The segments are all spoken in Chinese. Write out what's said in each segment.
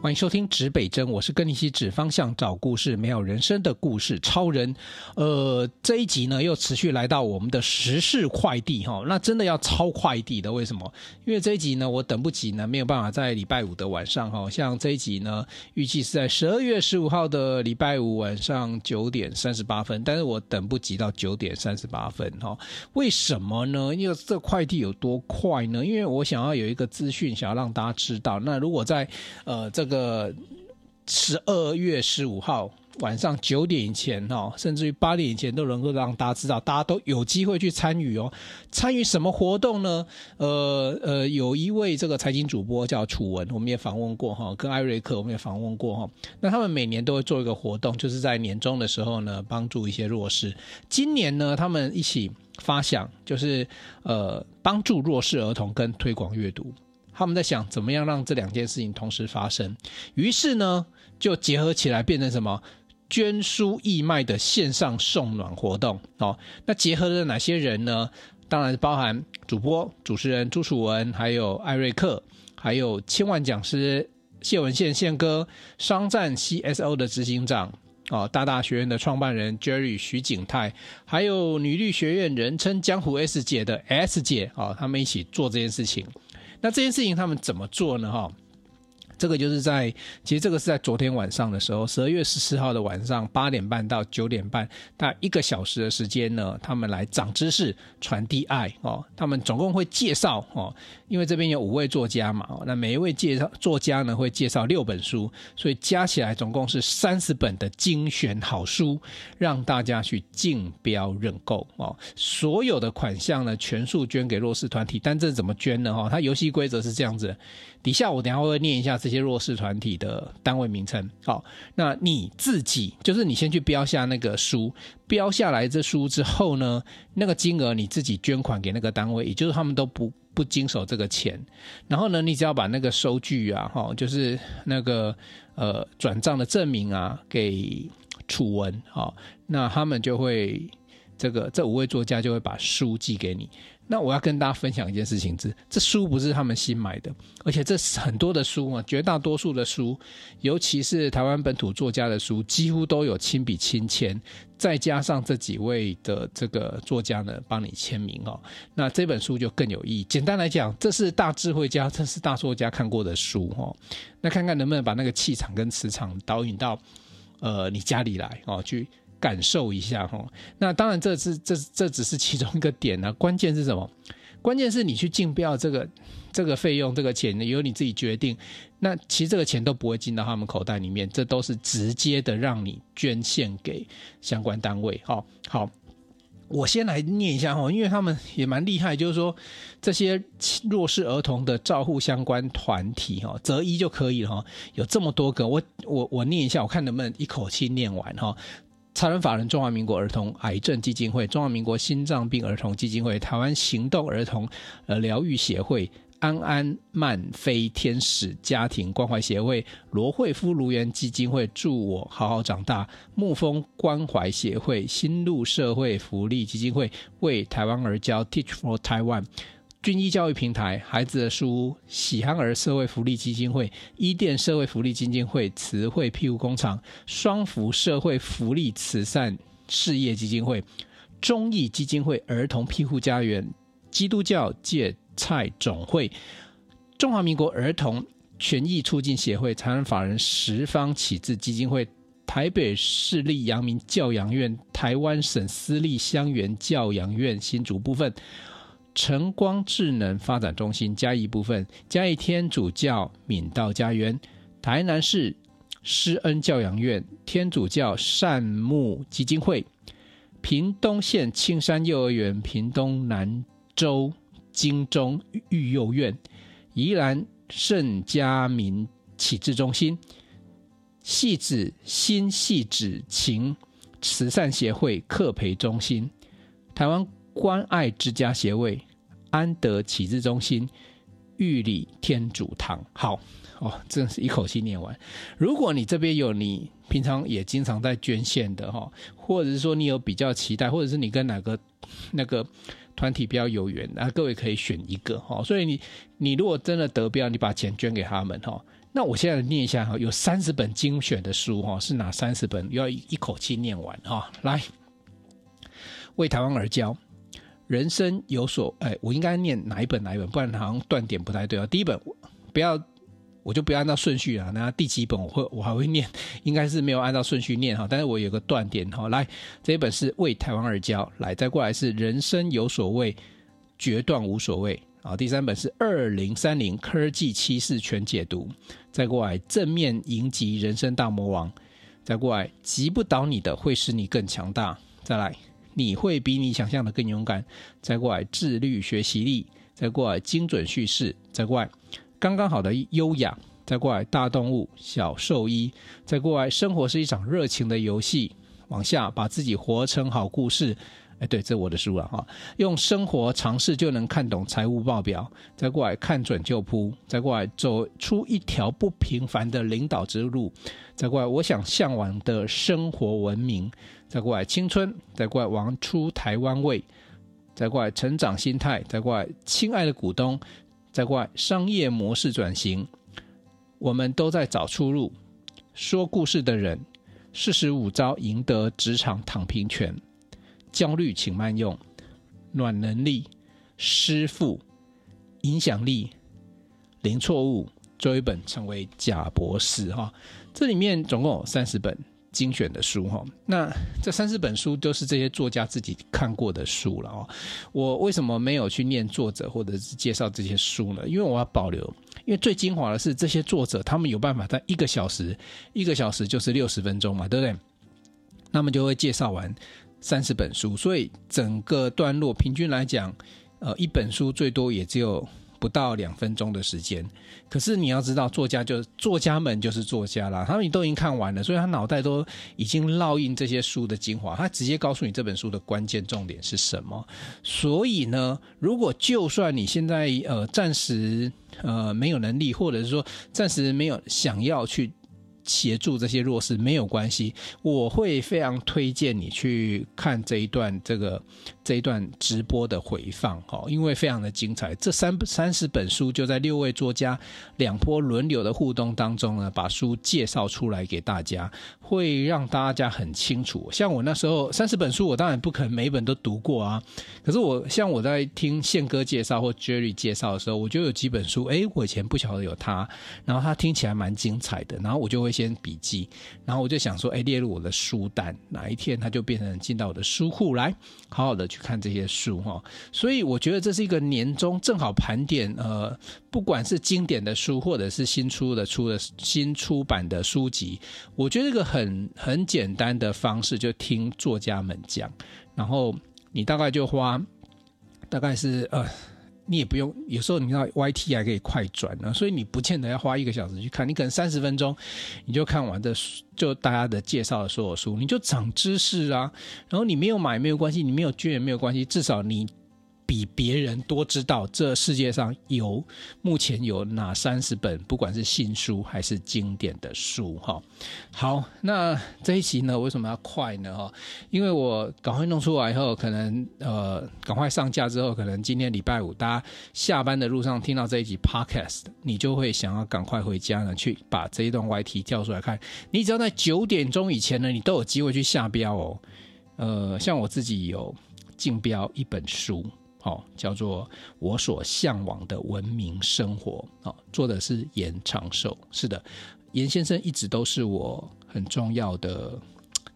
欢迎收听指北针，我是跟你一起指方向、找故事、没有人生的故事超人。呃，这一集呢又持续来到我们的时事快递哈，那真的要超快递的，为什么？因为这一集呢我等不及呢，没有办法在礼拜五的晚上哈，像这一集呢预计是在十二月十五号的礼拜五晚上九点三十八分，但是我等不及到九点三十八分哈。为什么呢？因为这快递有多快呢？因为我想要有一个资讯，想要让大家知道。那如果在呃这个十二月十五号晚上九点以前哦，甚至于八点以前都能够让大家知道，大家都有机会去参与哦。参与什么活动呢？呃呃，有一位这个财经主播叫楚文，我们也访问过哈，跟艾瑞克我们也访问过哈。那他们每年都会做一个活动，就是在年终的时候呢，帮助一些弱势。今年呢，他们一起发想，就是呃，帮助弱势儿童跟推广阅读。他们在想怎么样让这两件事情同时发生，于是呢，就结合起来变成什么捐书义卖的线上送暖活动哦。那结合了哪些人呢？当然包含主播、主持人朱楚文，还有艾瑞克，还有千万讲师谢文宪宪哥，商战 CSO 的执行长哦，大大学院的创办人 Jerry 徐景泰，还有女律学院人称江湖 S 姐的 S 姐哦，他们一起做这件事情。那这件事情他们怎么做呢？哈，这个就是在，其实这个是在昨天晚上的时候，十二月十四号的晚上八点半到九点半，大概一个小时的时间呢，他们来长知识、传递爱哦。他们总共会介绍哦。因为这边有五位作家嘛，那每一位介绍作家呢会介绍六本书，所以加起来总共是三十本的精选好书，让大家去竞标认购哦。所有的款项呢全数捐给弱势团体，但这怎么捐呢？哈，它游戏规则是这样子，底下我等下会念一下这些弱势团体的单位名称。好，那你自己就是你先去标下那个书，标下来这书之后呢，那个金额你自己捐款给那个单位，也就是他们都不。不经手这个钱，然后呢，你只要把那个收据啊，哈，就是那个呃转账的证明啊，给楚文，好，那他们就会这个这五位作家就会把书寄给你。那我要跟大家分享一件事情，这这书不是他们新买的，而且这很多的书啊，绝大多数的书，尤其是台湾本土作家的书，几乎都有亲笔亲签，再加上这几位的这个作家呢帮你签名哦，那这本书就更有意义。简单来讲，这是大智慧家，这是大作家看过的书哦，那看看能不能把那个气场跟磁场导引到呃你家里来哦去。感受一下哈，那当然这是这这只是其中一个点呢、关键是什么？关键是你去竞标这个这个费用，这个钱由你自己决定。那其实这个钱都不会进到他们口袋里面，这都是直接的让你捐献给相关单位。好，好，我先来念一下哈，因为他们也蛮厉害，就是说这些弱势儿童的照护相关团体哈，择一就可以了哈，有这么多个，我我我念一下，我看能不能一口气念完哈。财团法人中华民国儿童癌症基金会、中华民国心脏病儿童基金会、台湾行动儿童呃疗愈协会、安安曼飞天使家庭关怀协会、罗慧夫颅颜基金会、助我好好长大、沐风关怀协会、新路社会。福利基金会、为台湾而教 Teach for Taiwan。均一教育平台、孩子的书屋、喜憨儿社会福利基金会、伊甸社会福利基金会、慈惠庇护工厂、双福社会福利慈善事业基金会、中义基金会、儿童庇护家园、基督教芥菜总会、中华民国儿童权益促进协会、台湾法人十方启智基金会、台北市立阳明教养院、台湾省私立乡园教养院新竹部分。晨光智能发展中心嘉义部分，嘉义天主教敏道家园，台南市施恩教养院，天主教善牧基金会，屏东县青山幼儿园，屏东南州金钟育幼院，宜兰圣嘉明启智中心，戏子新戏子情慈善协会课培中心，台湾关爱之家协会。安德启智中心、玉里天主堂，好哦，真是一口气念完。如果你这边有你平常也经常在捐献的哈，或者是说你有比较期待，或者是你跟哪个那个团体比较有缘，那各位可以选一个哈。所以你你如果真的得标，你把钱捐给他们哈。那我现在念一下哈，有三十本精选的书哈，是哪三十本？要一口气念完哈。来，为台湾而教，人生有所哎，我应该念哪一本哪一本？不然好像断点不太对啊。第一本不要，我就不要按照顺序啊。那第几本我会我还会念，应该是没有按照顺序念哈。但是我有个断点哈。来，这一本是为台湾而教，来再过来是人生有所谓，决断无所谓。好，第三本是二零三零科技趋势全解读，再过来正面迎击人生大魔王，再过来击不倒你的会使你更强大，再来你会比你想象的更勇敢，在过来自律学习力，在过来精准叙事，在过来刚刚好的优雅，在过来大动物小兽医，在过来生活是一场热情的游戏，往下把自己活成好故事。哎，对，这是我的书了哈。用生活尝试就能看懂财务报表，再过来看准就扑，再过来走出一条不平凡的领导之路，再过来我想向往的生活文明，再过来青春，再过来玩出台湾味，再过来成长心态，再过来亲爱的股东，再过来商业模式转型，我们都在找出路。说故事的人，四十五招赢得职场躺平权。焦虑，请慢用。暖能力、师傅、影响力、零错误，最后一本成为贾博士哈。这里面总共有三十本精选的书哈。那这三十本书都是这些作家自己看过的书了哦。我为什么没有去念作者或者是介绍这些书呢？因为我要保留，因为最精华的是这些作者，他们有办法在一个小时，一个小时就是六十分钟嘛，对不对？那么就会介绍完。三十本书，所以整个段落平均来讲，呃，一本书最多也只有不到两分钟的时间。可是你要知道，作家就是作家们就是作家啦，他们都已经看完了，所以他脑袋都已经烙印这些书的精华，他直接告诉你这本书的关键重点是什么。所以呢，如果就算你现在呃暂时呃没有能力，或者是说暂时没有想要去。协助这些弱势没有关系，我会非常推荐你去看这一段这个这一段直播的回放哈，因为非常的精彩。这三三十本书就在六位作家两波轮流的互动当中呢，把书介绍出来给大家，会让大家很清楚。像我那时候三十本书，我当然不可能每一本都读过啊。可是我像我在听宪哥介绍或 Jerry 介绍的时候，我就有几本书，哎，我以前不晓得有他，然后他听起来蛮精彩的，然后我就会。先笔记，然后我就想说，哎，列入我的书单，哪一天他就变成进到我的书库来，好好的去看这些书哈。所以我觉得这是一个年终正好盘点，呃，不管是经典的书，或者是新出的出的新出版的书籍，我觉得一个很很简单的方式，就听作家们讲，然后你大概就花，大概是呃。你也不用，有时候你知道 YT 还可以快转呢，所以你不见得要花一个小时去看，你可能三十分钟你就看完的，就大家的介绍的所有书，你就长知识啊。然后你没有买没有关系，你没有捐也没有关系，至少你。比别人多知道这世界上有目前有哪三十本，不管是新书还是经典的书哈。好，那这一期呢，为什么要快呢？哈，因为我赶快弄出来以后，可能呃，赶快上架之后，可能今天礼拜五，大家下班的路上听到这一集 Podcast，你就会想要赶快回家呢，去把这一段 YT 跳出来看。你只要在九点钟以前呢，你都有机会去下标哦。呃，像我自己有竞标一本书。好，叫做我所向往的文明生活。好，做的是严长寿。是的，严先生一直都是我很重要的，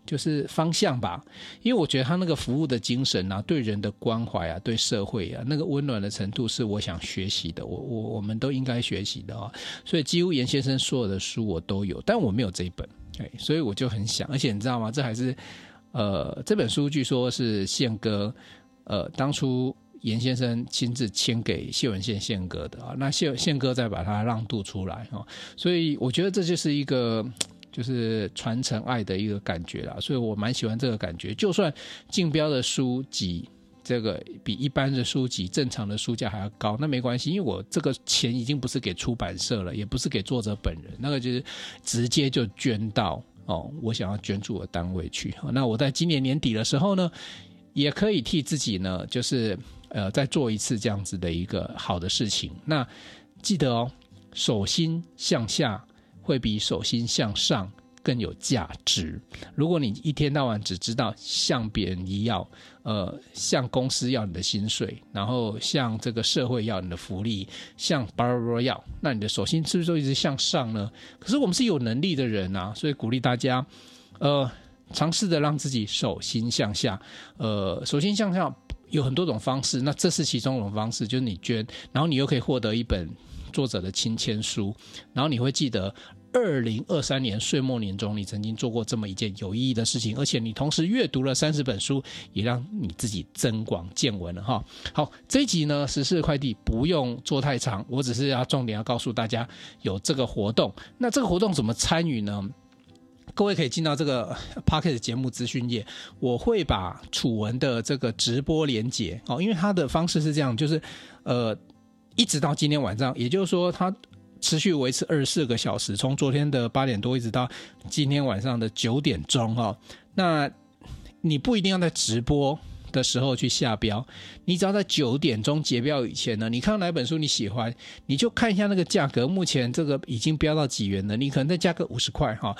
就是方向吧。因为我觉得他那个服务的精神啊，对人的关怀啊，对社会啊，那个温暖的程度，是我想学习的。我我我们都应该学习的啊。所以几乎严先生所有的书我都有，但我没有这一本。哎，所以我就很想，而且你知道吗？这还是呃，这本书据说是宪哥呃当初。严先生亲自签给谢文宪宪哥的啊，那谢宪哥再把它让渡出来啊，所以我觉得这就是一个就是传承爱的一个感觉啦，所以我蛮喜欢这个感觉。就算竞标的书籍这个比一般的书籍正常的书价还要高，那没关系，因为我这个钱已经不是给出版社了，也不是给作者本人，那个就是直接就捐到哦，我想要捐助的单位去。那我在今年年底的时候呢，也可以替自己呢，就是。呃，再做一次这样子的一个好的事情。那记得哦，手心向下，会比手心向上更有价值。如果你一天到晚只知道向别人要，呃，向公司要你的薪水，然后向这个社会要你的福利，向巴拉巴拉要，那你的手心是不是就一直向上呢？可是我们是有能力的人啊，所以鼓励大家，呃，尝试着让自己手心向下。呃，手心向下有很多种方式，那这是其中一种方式，就是你捐，然后你又可以获得一本作者的亲签书，然后你会记得。二零二三年岁末年终，你曾经做过这么一件有意义的事情，而且你同时阅读了三十本书，也让你自己增广见闻了哈。好，这一集呢，十四快递不用做太长，我只是要重点要告诉大家有这个活动。那这个活动怎么参与呢？各位可以进到这个 Podcast 节目资讯页，我会把楚文的这个直播连结哦，因为他的方式是这样，就是呃，一直到今天晚上，也就是说他。持续维持二十四个小时，从昨天的八点多一直到今天晚上的九点钟哈。那你不一定要在直播的时候去下标，你只要在九点钟结标以前呢，你看到哪本书你喜欢，你就看一下那个价格，目前这个已经标到几元了，你可能再加个五十块哈。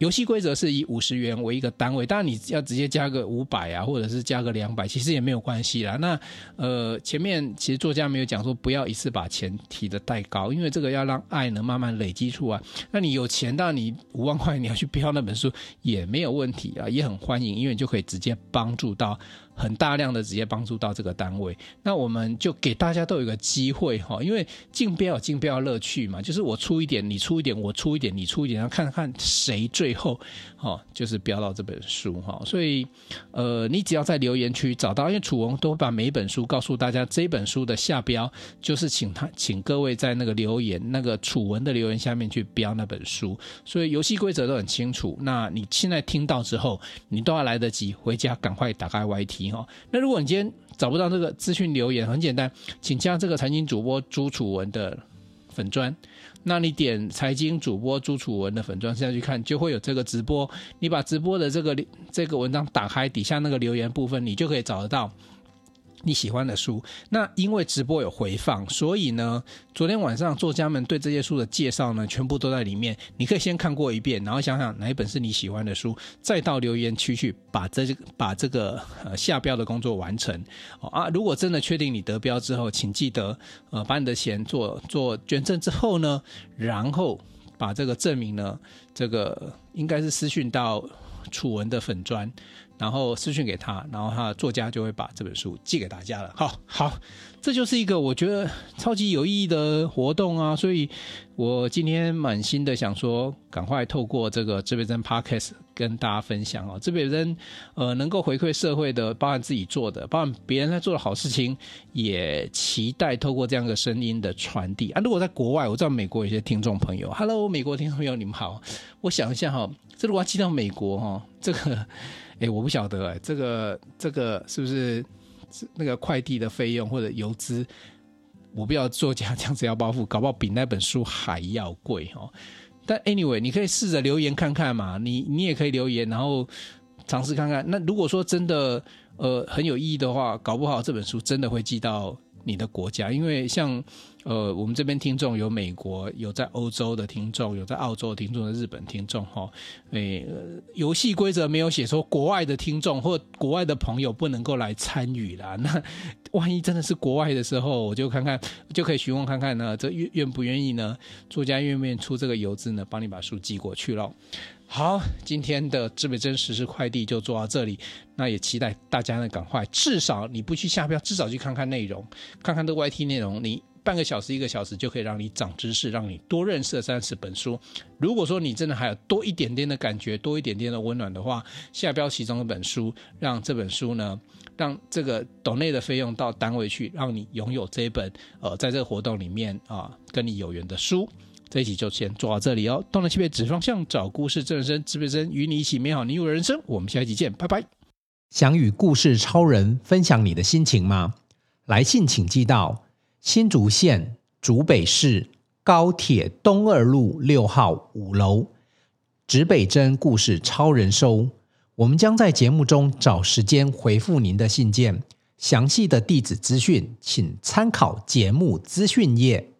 游戏规则是以五十元为一个单位，当然你要直接加个五百啊，或者是加个两百，其实也没有关系啦。那呃，前面其实作家没有讲说不要一次把钱提的太高，因为这个要让爱能慢慢累积出来。那你有钱，当然你五万块你要去标那本书也没有问题啊，也很欢迎，因为你就可以直接帮助到。很大量的直接帮助到这个单位，那我们就给大家都有一个机会哈，因为竞标有竞标乐趣嘛，就是我出一点，你出一点，我出一点，你出一点，然后看看谁最后哈就是标到这本书哈。所以呃，你只要在留言区找到，因为楚文都会把每一本书告诉大家，这本书的下标就是请他请各位在那个留言那个楚文的留言下面去标那本书，所以游戏规则都很清楚。那你现在听到之后，你都要来得及回家赶快打开 YT。那如果你今天找不到这个资讯留言，很简单，请加这个财经主播朱楚文的粉砖。那你点财经主播朱楚文的粉砖下去看，就会有这个直播。你把直播的这个这个文章打开，底下那个留言部分，你就可以找得到。你喜欢的书，那因为直播有回放，所以呢，昨天晚上作家们对这些书的介绍呢，全部都在里面。你可以先看过一遍，然后想想哪一本是你喜欢的书，再到留言区去把这把这个呃下标的工作完成。啊，如果真的确定你得标之后，请记得呃把你的钱做做捐赠之后呢，然后把这个证明呢，这个应该是私讯到楚文的粉专。然后私讯给他，然后他的作家就会把这本书寄给大家了。好，好，这就是一个我觉得超级有意义的活动啊！所以我今天满心的想说，赶快透过这个指北针 Podcast 跟大家分享哦。指北针呃能够回馈社会的，包含自己做的，包含别人在做的好事情，也期待透过这样的声音的传递啊。如果在国外，我知道美国有些听众朋友，Hello，美国听众朋友，你们好。我想一下哈，这如果要寄到美国哈，这个。哎，我不晓得哎，这个这个是不是那个快递的费用或者邮资？我不要作家这样子要包袱，搞不好比那本书还要贵哦。但 anyway，你可以试着留言看看嘛，你你也可以留言，然后尝试看看。那如果说真的呃很有意义的话，搞不好这本书真的会寄到你的国家，因为像。呃，我们这边听众有美国，有在欧洲的听众，有在澳洲的听众，的日本听众哈。诶，游戏规则没有写说国外的听众或国外的朋友不能够来参与啦。那万一真的是国外的时候，我就看看，就可以询问看看呢，这愿愿不愿意呢？作家愿不愿意出这个邮资呢？帮你把书寄过去喽。好，今天的指北针时快递就做到这里。那也期待大家呢，赶快，至少你不去下标，至少去看看内容，看看这 YT 内容，你。半个小时、一个小时就可以让你长知识，让你多认识三十本书。如果说你真的还有多一点点的感觉，多一点点的温暖的话，下标其中一本书，让这本书呢，让这个斗内的费用到单位去，让你拥有这一本呃，在这个活动里面啊，跟你有缘的书。这一集就先做到这里哦。东南西北指方向，找故事，正人生，指北针，与你一起美好你我人生。我们下一集见，拜拜。想与故事超人分享你的心情吗？来信请寄到。新竹县竹北市高铁东二路六号五楼，指北针故事超人收。我们将在节目中找时间回复您的信件。详细的地址资讯，请参考节目资讯页。